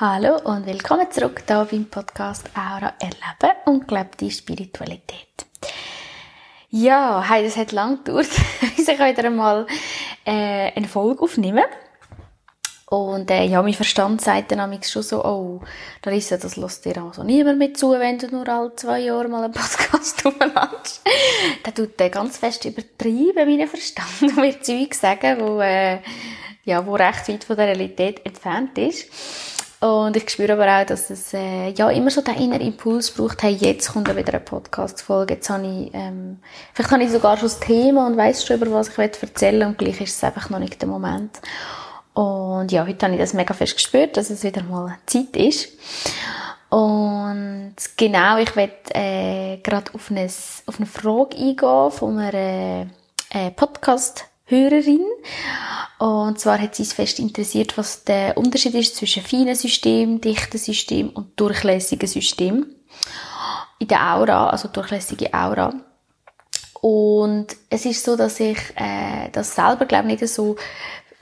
Hallo und willkommen zurück hier beim Podcast Aura Erleben und gelebte Spiritualität. Ja, hey, das hat lang gedauert, bis ich wieder einmal äh, eine Folge aufnehme. Und äh, ja, mein Verstand sagt dann schon so, oh, Larissa, das lässt dir also niemand mit zu, wenn du nur alle zwei Jahre mal einen Podcast aufnimmst. Der tut der ganz fest übertrieben, meinen Verstand, und mir Zeug sagen, wo, äh, ja, wo recht weit von der Realität entfernt ist. Und ich spüre aber auch, dass es äh, ja immer so den inneren Impuls braucht, hey, jetzt kommt wieder eine Podcast-Folge, jetzt habe ich, ähm, vielleicht habe ich sogar schon das Thema und weiss schon, über was ich erzählen und gleich ist es einfach noch nicht der Moment. Und ja, heute habe ich das mega fest gespürt, dass es wieder mal Zeit ist. Und genau, ich werde äh, gerade auf eine, auf eine Frage eingehen von einer äh, Podcast-Hörerin. Und zwar hat sie es fest interessiert, was der Unterschied ist zwischen feinen System, dichten System und durchlässigen System. In der Aura, also durchlässige Aura. Und es ist so, dass ich äh, das selber, glaube ich, nicht so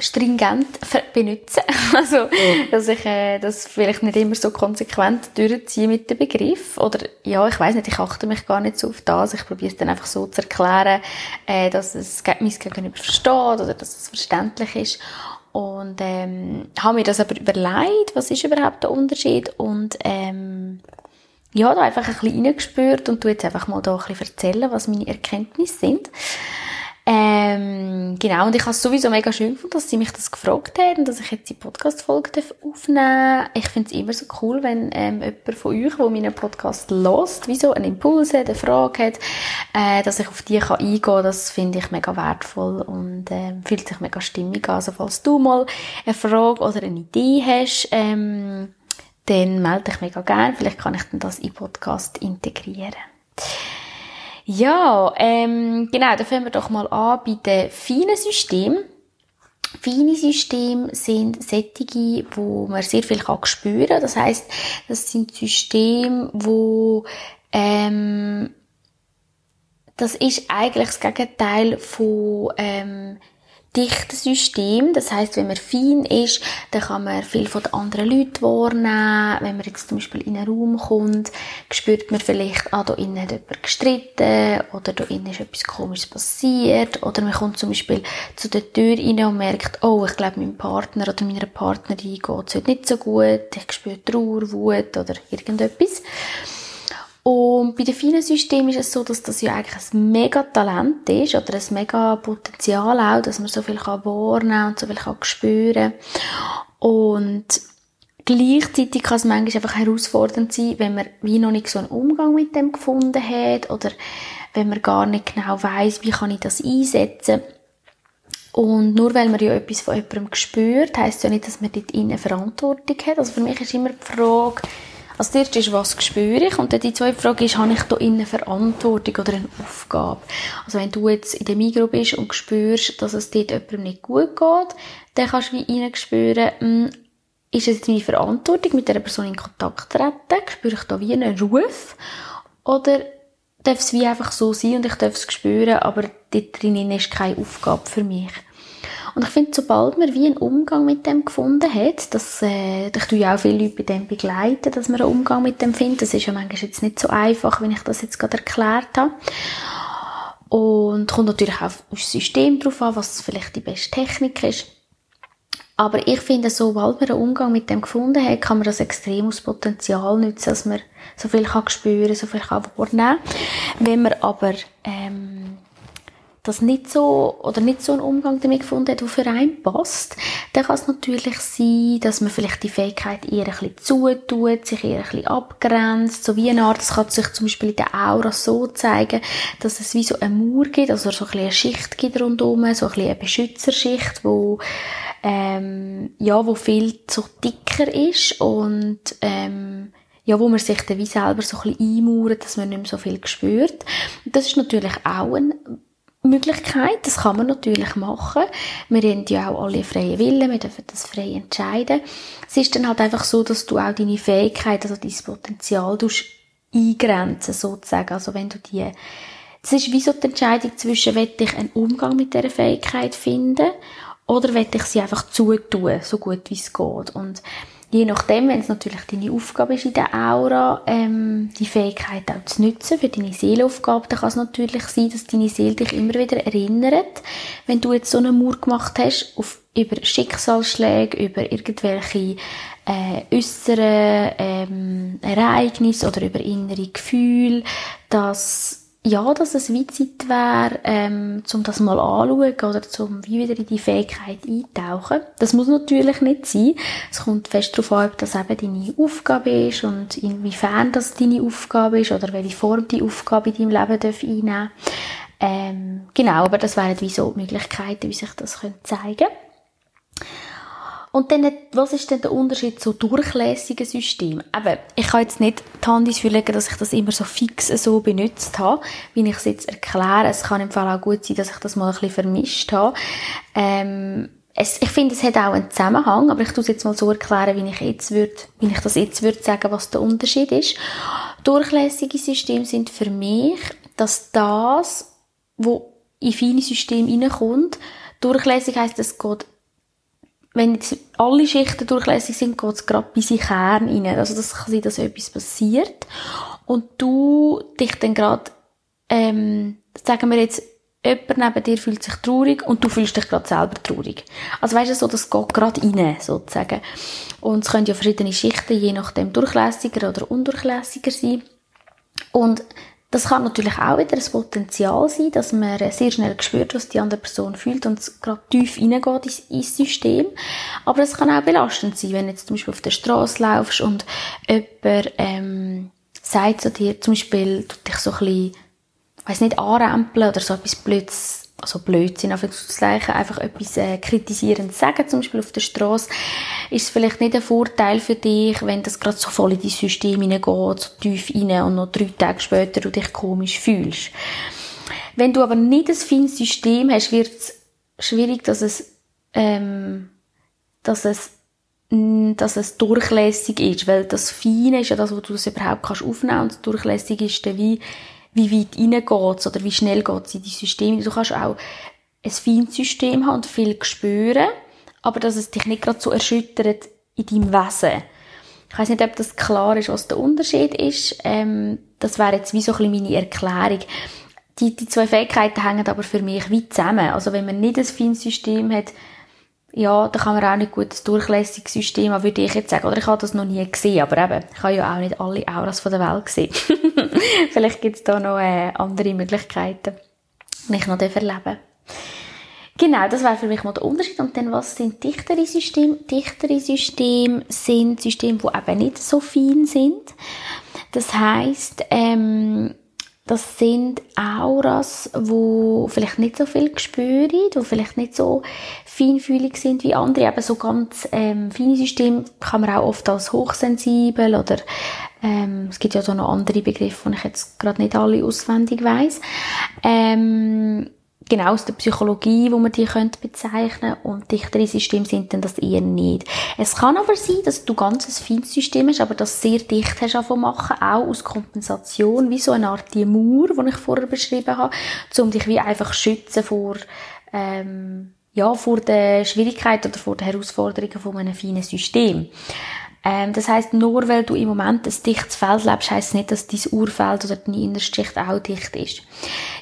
stringent benutzen. Also, mhm. dass ich äh, das vielleicht nicht immer so konsequent durchziehe mit dem Begriff. Oder, ja, ich weiß nicht, ich achte mich gar nicht so auf das. Ich probiere es dann einfach so zu erklären, äh, dass es mein Gegenüber versteht oder dass es verständlich ist. Und ähm, habe mir das aber überlegt, was ist überhaupt der Unterschied und ähm, ja, da einfach ein bisschen reingespürt und tu jetzt einfach mal da ein bisschen erzählen, was meine Erkenntnisse sind. Ähm, genau, und ich habe es sowieso mega schön gefunden, dass sie mich das gefragt haben dass ich jetzt die Podcast-Folge aufnehmen darf. Ich finde es immer so cool, wenn ähm, jemand von euch, der meinen Podcast lost, wie so einen Impuls hat, eine Frage hat, äh, dass ich auf die kann eingehen kann. Das finde ich mega wertvoll und äh, fühlt sich mega stimmig an. Also falls du mal eine Frage oder eine Idee hast, ähm, dann melde dich mega gerne. Vielleicht kann ich dann das in Podcast integrieren. Ja, ähm, genau, da fangen wir doch mal an bei den feinen Systemen. Feine Systeme sind sättige, wo man sehr viel kann spüren. Das heißt, das sind Systeme, wo ähm, das ist eigentlich das Gegenteil von ähm, dichtes System. Das heißt, wenn man fein ist, dann kann man viel von den anderen Leuten wahrnehmen. Wenn man jetzt zum Beispiel in einen Raum kommt, spürt man vielleicht, ah, da innen hat jemand gestritten, oder da innen ist etwas komisches passiert, oder man kommt zum Beispiel zu der Tür rein und merkt, oh, ich glaube, meinem Partner oder meiner Partnerin geht es heute nicht so gut, ich spüre Trauer, Wut oder irgendetwas. Und bei den vielen Systemen ist es so, dass das ja eigentlich ein mega Talent ist oder ein mega Potenzial auch, dass man so viel kann wahrnehmen und so viel kann spüren. Und gleichzeitig kann es manchmal einfach herausfordernd sein, wenn man wie noch nicht so einen Umgang mit dem gefunden hat oder wenn man gar nicht genau weiß, wie kann ich das einsetzen. Und nur weil man ja etwas von jemandem spürt, heisst ja nicht, dass man dort innen Verantwortung hat. Also für mich ist immer die Frage, als erstes ist, was spüre ich? Und dann die zweite Frage ist, habe ich da eine Verantwortung oder eine Aufgabe? Also wenn du jetzt in der Migro bist und spürst, dass es dort jemandem nicht gut geht, dann kannst du wie rein spüren, hm, ist es jetzt meine Verantwortung, mit dieser Person in Kontakt zu treten? Spüre ich da wie einen Ruf? Oder darf es wie einfach so sein und ich darf es spüren, aber dort drinnen ist keine Aufgabe für mich? Und ich finde, sobald man wie einen Umgang mit dem gefunden hat, dass, äh, ich tue ja auch viele Leute bei dem begleiten, dass man einen Umgang mit dem findet. Das ist ja manchmal jetzt nicht so einfach, wenn ich das jetzt gerade erklärt habe. Und kommt natürlich auch auf das System drauf an, was vielleicht die beste Technik ist. Aber ich finde, sobald man einen Umgang mit dem gefunden hat, kann man das extrem aus Potenzial nutzen, dass man so viel kann spüren, so viel kann wahrnehmen. Wenn man aber ähm, das nicht so oder nicht so einen Umgang damit gefunden hat, der für einen passt, dann kann es natürlich sein, dass man vielleicht die Fähigkeit eher ein bisschen zutut, sich eher ein bisschen abgrenzt, so wie eine Art, das kann sich zum Beispiel in der Aura so zeigen, dass es wie so eine Mauer gibt, also so ein bisschen eine Schicht gibt rundherum, so ein bisschen eine Beschützerschicht, wo ähm, ja, wo viel so dicker ist und ähm, ja, wo man sich dann wie selber so ein bisschen einmauert, dass man nicht mehr so viel spürt. das ist natürlich auch ein Möglichkeit. Das kann man natürlich machen. Wir haben ja auch alle freie Willen, wir dürfen das frei entscheiden. Es ist dann halt einfach so, dass du auch deine Fähigkeit, also dein Potenzial eingrenzen, sozusagen. Also wenn du die, das ist wie so die Entscheidung zwischen, will ich einen Umgang mit dieser Fähigkeit finden oder will ich sie einfach zutun, so gut wie es geht. Und je nachdem, wenn es natürlich deine Aufgabe ist in der Aura, ähm, die Fähigkeit auch zu nutzen für deine Seelenaufgabe, dann kann es natürlich sein, dass deine Seele dich immer wieder erinnert, wenn du jetzt so einen Mur gemacht hast, auf, über Schicksalsschläge, über irgendwelche äh, äußeren ähm, Ereignisse oder über innere Gefühle, dass ja, dass es wie Zeit wäre, ähm, um das mal anzuschauen oder um wie wieder in die Fähigkeit eintauchen. Das muss natürlich nicht sein. Es kommt fest darauf an, ob das eben deine Aufgabe ist und inwiefern das deine Aufgabe ist oder welche Form die Aufgabe in deinem Leben darf einnehmen ähm, Genau, aber das wären wie so Möglichkeiten, wie sich das zeigen könnte. Und dann, was ist denn der Unterschied zu durchlässigen Systemen? Eben, ich kann jetzt nicht die Hand ins legen, dass ich das immer so fix so benutzt habe, wie ich es jetzt erkläre. Es kann im Fall auch gut sein, dass ich das mal ein bisschen vermischt habe. Ähm, es, ich finde, es hat auch einen Zusammenhang, aber ich tue es jetzt mal so erklären, wie ich jetzt würde, wie ich das jetzt würde sagen, was der Unterschied ist. Durchlässige Systeme sind für mich, dass das, wo in viele Systeme reinkommt, durchlässig heisst, es geht wenn jetzt alle Schichten durchlässig sind, geht es gerade bis in den Kern rein. Also das kann sein, dass etwas passiert und du dich dann gerade, ähm, sagen wir jetzt, jemand neben dir fühlt sich traurig und du fühlst dich gerade selber traurig. Also weißt du, so, das geht gerade rein, sozusagen. Und es können ja verschiedene Schichten, je nachdem durchlässiger oder undurchlässiger sein. Und das kann natürlich auch wieder ein Potenzial sein, dass man sehr schnell spürt, was die andere Person fühlt und es gerade tief reingeht ins, ins System. Aber es kann auch belastend sein, wenn du jetzt zum Beispiel auf der Straße laufst und jemand ähm, sagt zu dir, zum Beispiel, du dich so ein bisschen, weiss nicht, anrempeln oder so etwas Blödes also Blödsinn, Anführungszeichen, einfach etwas äh, kritisierend sagen, zum Beispiel auf der Straße, ist es vielleicht nicht ein Vorteil für dich, wenn das gerade so voll in dein System hineingeht, so tief rein und noch drei Tage später du dich komisch fühlst. Wenn du aber nicht ein feines System hast, wird es schwierig, dass es, ähm, dass es dass es durchlässig ist, weil das Feine ist ja das, wo du es überhaupt kannst aufnehmen und Durchlässig ist dann wie wie weit reingeht oder wie schnell geht es in die Systeme. Du kannst auch ein feines System haben und viel spüren, aber dass es dich nicht gerade so erschüttert in deinem Wesen. Ich weiß nicht, ob das klar ist, was der Unterschied ist. Ähm, das wäre jetzt wie so ein bisschen meine Erklärung. Die, die zwei Fähigkeiten hängen aber für mich weit zusammen. Also wenn man nicht ein feines System hat, ja, da kann man auch nicht gut ein durchlässiges System haben, würde ich jetzt sagen. Oder ich habe das noch nie gesehen, aber eben, ich habe ja auch nicht alle Auras von der Welt gesehen. Vielleicht gibt es da noch äh, andere Möglichkeiten, die ich noch erleben Genau, das wäre für mich mal der Unterschied. Und dann, was sind dichtere Systeme? Dichtere Systeme sind Systeme, die eben nicht so fein sind. Das heisst, ähm, das sind Auras, wo vielleicht nicht so viel spüren, wo vielleicht nicht so feinfühlig sind wie andere. Aber so ganz ähm, feine Systeme kann man auch oft als hochsensibel oder ähm, es gibt ja so noch andere Begriffe, die ich jetzt gerade nicht alle auswendig weiß. Ähm, genau aus der Psychologie, wo man die könnte bezeichnen und dichtere Systeme sind dann das eher nicht. Es kann aber sein, dass du ganz ein feines System hast, aber das sehr dicht hast angefangen machen, auch aus Kompensation, wie so eine Art die Mauer, die ich vorher beschrieben habe, um dich wie einfach schützen vor ähm, ja, vor der Schwierigkeit oder vor den Herausforderungen von einem feinen System. Ähm, das heißt, nur weil du im Moment ein dichtes Feld lebst, heisst nicht, dass dein Urfeld oder deine innerste Schicht auch dicht ist.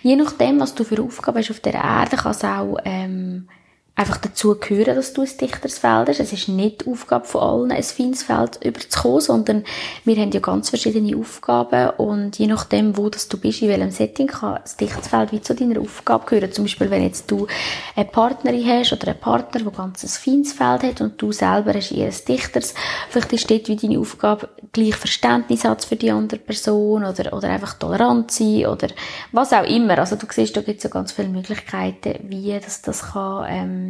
Je nachdem, was du für Aufgaben hast auf der Erde, kann es auch ähm, einfach dazu gehören, dass du ein dichteres Feld hast. Es ist nicht die Aufgabe von allen, ein feines Feld überzukommen, sondern wir haben ja ganz verschiedene Aufgaben und je nachdem, wo das du bist, in welchem Setting, kann das dichteres Feld wie zu deiner Aufgabe gehören. Zum Beispiel, wenn jetzt du eine Partnerin hast oder einen Partner, der ganz ein feines Feld hat und du selber hast eher ein dichteres, vielleicht ist dort wie deine Aufgabe gleich Verständnis hat für die andere Person oder, oder einfach tolerant sein oder was auch immer. Also du siehst, da gibt es ja ganz viele Möglichkeiten, wie das, das kann, ähm,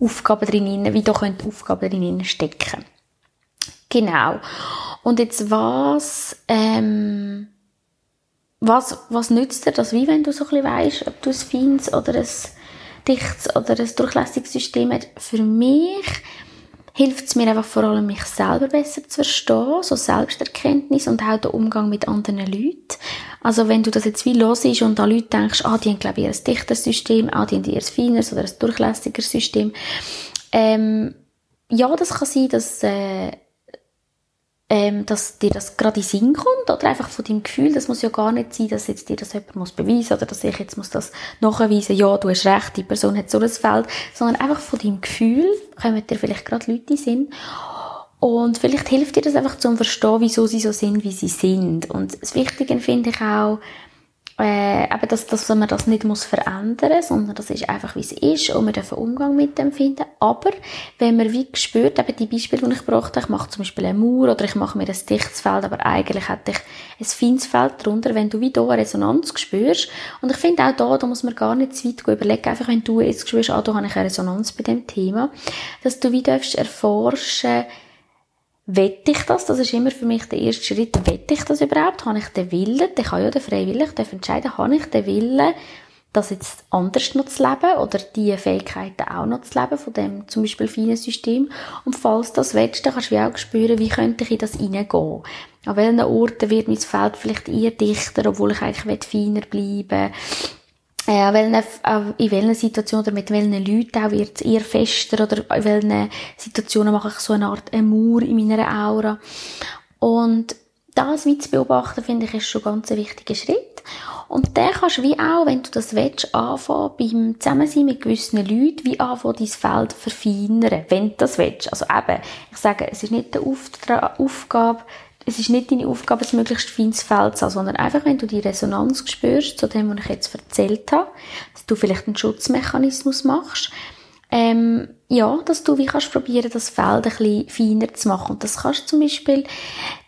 Aufgaben drin, wie da können Aufgaben drin stecken. Genau. Und jetzt was, ähm, was, was nützt dir das, wie wenn du so ein bisschen weißt, ob du ein feines oder ein dichtes oder ein durchlässiges System hast? Für mich hilft es mir einfach vor allem, mich selber besser zu verstehen, so Selbsterkenntnis und auch der Umgang mit anderen Leuten. Also wenn du das jetzt wie los ist und an Leute denkst, ah, die haben glaube ich ein dichteres System, ah, die haben eher ein feines oder ein durchlässigeres System, ähm, ja, das kann sein, dass, äh, ähm, dass dir das gerade in Sinn kommt oder einfach von deinem Gefühl. Das muss ja gar nicht sein, dass jetzt dir das jemand muss beweisen oder dass ich jetzt muss das nachweisen, ja, du hast recht, die Person hat so ein Feld, sondern einfach von deinem Gefühl kommen dir vielleicht gerade Leute in Sinn und vielleicht hilft dir das einfach zum Verstehen, wieso sie so sind, wie sie sind. Und das Wichtige finde ich auch, äh, eben, dass, dass man das nicht muss verändern sondern das ist einfach, wie es ist und wir dürfen Umgang mit dem finden. Aber wenn man wie spürt, eben die Beispiele, die ich gebracht habe, ich mache zum Beispiel eine Mauer oder ich mache mir ein dichtes Feld, aber eigentlich hätte ich ein feines Feld drunter, wenn du wie da eine Resonanz spürst. Und ich finde auch da, da muss man gar nicht zu weit überlegen, einfach wenn du jetzt spürst, ah, da habe ich eine Resonanz bei dem Thema, dass du wie darfst erforschen, Wette ich das? Das ist immer für mich der erste Schritt. Wette ich das überhaupt? Habe ich den Willen? Ich kann ja den Freiwillig, ich darf entscheiden, habe ich den Willen, das jetzt anders noch zu leben oder diese Fähigkeiten auch noch zu leben von dem zum Beispiel feinen System. Und falls das willst, dann kannst du auch spüren, wie könnte ich in das hineingehen. An welchen Orten wird mein Feld vielleicht eher dichter, obwohl ich eigentlich feiner bleiben will äh, welchen, in welchen Situationen oder mit welchen Leuten auch wird es eher fester oder in welchen Situationen mache ich so eine Art Mauer in meiner Aura. Und das zu beobachten, finde ich, ist schon ganz ein wichtiger Schritt. Und dann kannst du wie auch, wenn du das willst, anfangen, beim Zusammensein mit gewissen Leuten, wie anfangen, dein Feld verfeinern, wenn du das willst. Also eben, ich sage, es ist nicht die Aufgabe, es ist nicht deine Aufgabe, ein möglichst feines Feld zu haben, sondern einfach, wenn du die Resonanz spürst, zu dem, was ich jetzt erzählt habe, dass du vielleicht einen Schutzmechanismus machst, ähm, ja, dass du wie kannst probieren, das Feld ein bisschen feiner zu machen. Und das kannst du zum Beispiel,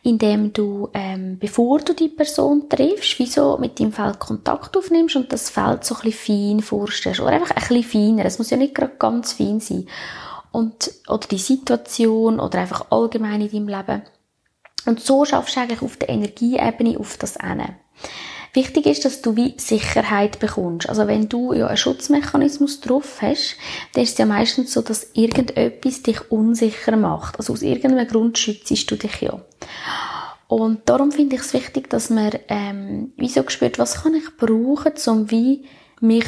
indem du, ähm, bevor du die Person triffst, wie so mit dem Feld Kontakt aufnimmst und das Feld so ein bisschen fein vorstellst. Oder einfach ein bisschen feiner. Es muss ja nicht gerade ganz fein sein. Und, oder die Situation, oder einfach allgemein in deinem Leben. Und so schaffst du eigentlich auf der Energieebene auf das Ende. Wichtig ist, dass du wie Sicherheit bekommst. Also wenn du ja einen Schutzmechanismus drauf hast, dann ist es ja meistens so, dass irgendetwas dich unsicher macht. Also aus irgendeinem Grund schützt du dich ja. Und darum finde ich es wichtig, dass man ähm, wie so spürt, was kann ich brauchen, um wie mich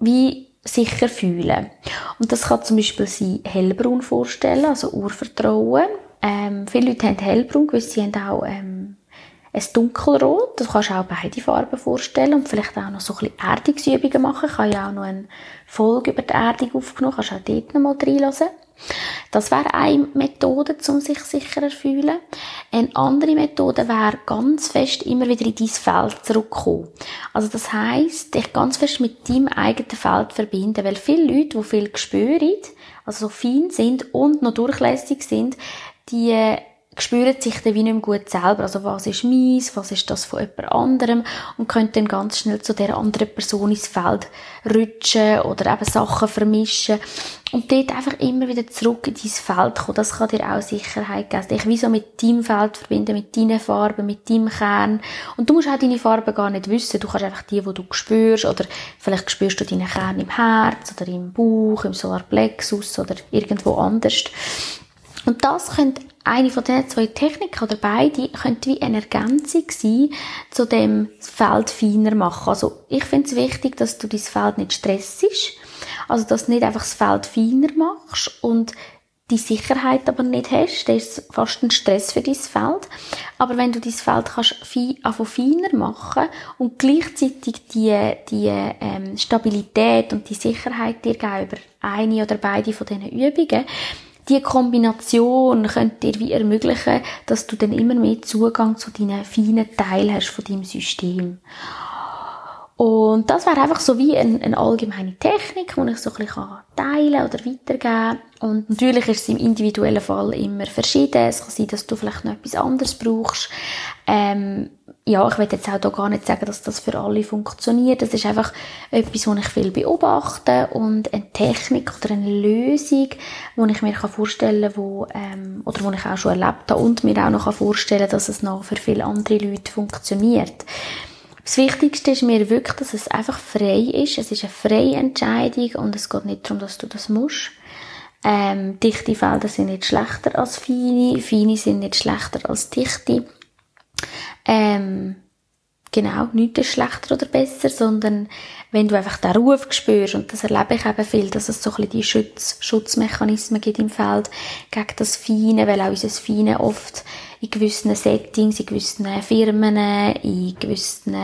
wie sicher fühlen. Und das kann zum Beispiel sein hellbraun vorstellen, also Urvertrauen. Ähm, viele Leute haben hellbraun, gewisse haben auch ähm, ein dunkelrot. Du kannst auch beide Farben vorstellen und vielleicht auch noch so ein bisschen Erdungsübungen machen. Ich habe ja auch noch eine Folge über die Erdung aufgenommen, kannst auch dort noch mal reinhören. Das wäre eine Methode, um sich sicherer zu fühlen. Eine andere Methode wäre, ganz fest immer wieder in dein Feld zurückkommen. Also das heisst, dich ganz fest mit deinem eigenen Feld verbinden, weil viele Leute, die viel spüren, also so fein sind und noch durchlässig sind, die spüren sich dann wie nicht mehr gut selber. Also was ist meins, was ist das von jemand anderem und können dann ganz schnell zu der anderen Person ins Feld rutschen oder eben Sachen vermischen und dort einfach immer wieder zurück in dein Feld kommen. Das kann dir auch Sicherheit geben. Dich wie so mit deinem Feld verbinden, mit deinen Farben, mit deinem Kern. Und du musst auch deine Farben gar nicht wissen. Du kannst einfach die, die du spürst oder vielleicht spürst du deinen Kern im Herz oder im Bauch, im Solarplexus oder irgendwo anders. Und das könnte eine von diesen zwei Techniken oder beide könnte wie eine Ergänzung sein, zu dem Feld feiner machen. Also ich finde es wichtig, dass du dein Feld nicht stressst, also dass du nicht einfach das Feld feiner machst und die Sicherheit aber nicht hast, das ist fast ein Stress für dein Feld. Aber wenn du dein Feld kannst fein, feiner machen und gleichzeitig die, die ähm, Stabilität und die Sicherheit dir geben über eine oder beide von diesen Übungen, die Kombination könnte dir wie ermöglichen, dass du dann immer mehr Zugang zu deinen feinen Teilen hast von deinem System. Und das wäre einfach so wie eine, eine allgemeine Technik, die ich so ein bisschen teilen oder weitergeben kann. Und natürlich ist es im individuellen Fall immer verschieden. Es kann sein, dass du vielleicht noch etwas anderes brauchst. Ähm, ja, ich will jetzt auch hier gar nicht sagen, dass das für alle funktioniert. Das ist einfach etwas, was ich viel beobachte und eine Technik oder eine Lösung, die ich mir vorstellen kann, wo, ähm, oder wo ich auch schon erlebt habe und mir auch noch vorstellen kann, dass es noch für viele andere Leute funktioniert. Das Wichtigste ist mir wirklich, dass es einfach frei ist. Es ist eine freie Entscheidung und es geht nicht darum, dass du das musst. Ähm, dichte Felder sind nicht schlechter als feine, feine sind nicht schlechter als dichte. Ähm, genau, nichts ist schlechter oder besser, sondern wenn du einfach den Ruf spürst, und das erlebe ich eben viel, dass es so ein bisschen die Schutz, Schutzmechanismen gibt im Feld gegen das Feine, weil auch unser Feine oft in gewissen Settings, in gewissen Firmen, in gewissen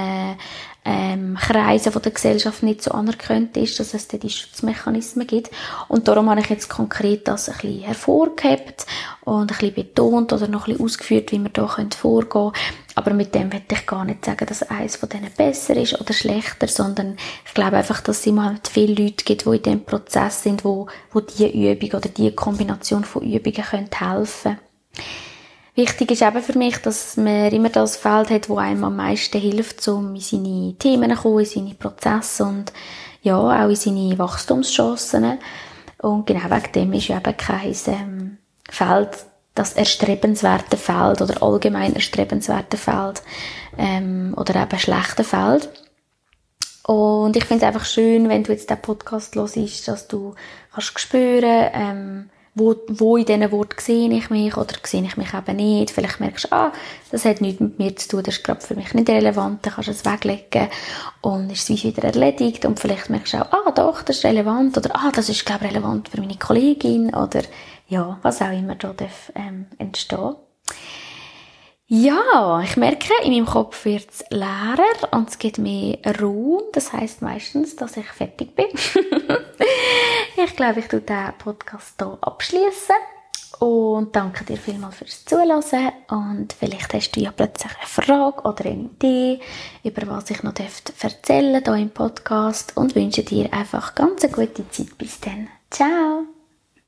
ähm, Kreisen von der Gesellschaft nicht so anerkannt ist, dass es da die Schutzmechanismen gibt. Und darum habe ich jetzt konkret das ein bisschen hervorgehebt und ein bisschen betont oder noch ein bisschen ausgeführt, wie wir da vorgehen können. Aber mit dem will ich gar nicht sagen, dass eins von denen besser ist oder schlechter, sondern ich glaube einfach, dass es immer halt viele Leute gibt, die in diesem Prozess sind, wo, wo diese Übung oder diese Kombination von Übungen können helfen Wichtig ist eben für mich, dass man immer das Feld hat, wo einem am meisten hilft, um in seine Themen zu kommen, in seine Prozesse und ja, auch in seine Wachstumschancen. Und genau wegen dem ist eben kein ähm, Feld das erstrebenswerte Feld oder allgemein erstrebenswerte Feld ähm, oder eben schlechte Feld. Und ich finde es einfach schön, wenn du jetzt den Podcast hörst, dass du kannst spüren, ähm, wo, wo in diesen Worten sehe ich mich oder sehe ich mich eben nicht. Vielleicht merkst du, ah, das hat nichts mit mir zu tun, das ist gerade für mich nicht relevant, dann kannst du es weglegen und ist es wieder erledigt und vielleicht merkst du auch, ah, doch, das ist relevant oder ah, das ist, glaube ich, relevant für meine Kollegin oder ja, was auch immer da darf, ähm, entstehen. Ja, ich merke, in meinem Kopf wird es leerer und es gibt mehr Raum. Das heißt meistens, dass ich fertig bin. ich glaube, ich tue den Podcast hier abschließen und danke dir vielmals fürs Zuhören und vielleicht hast du ja plötzlich eine Frage oder eine Idee, über was ich noch erzählen darf hier im Podcast und wünsche dir einfach ganz eine gute Zeit bis dann. Ciao!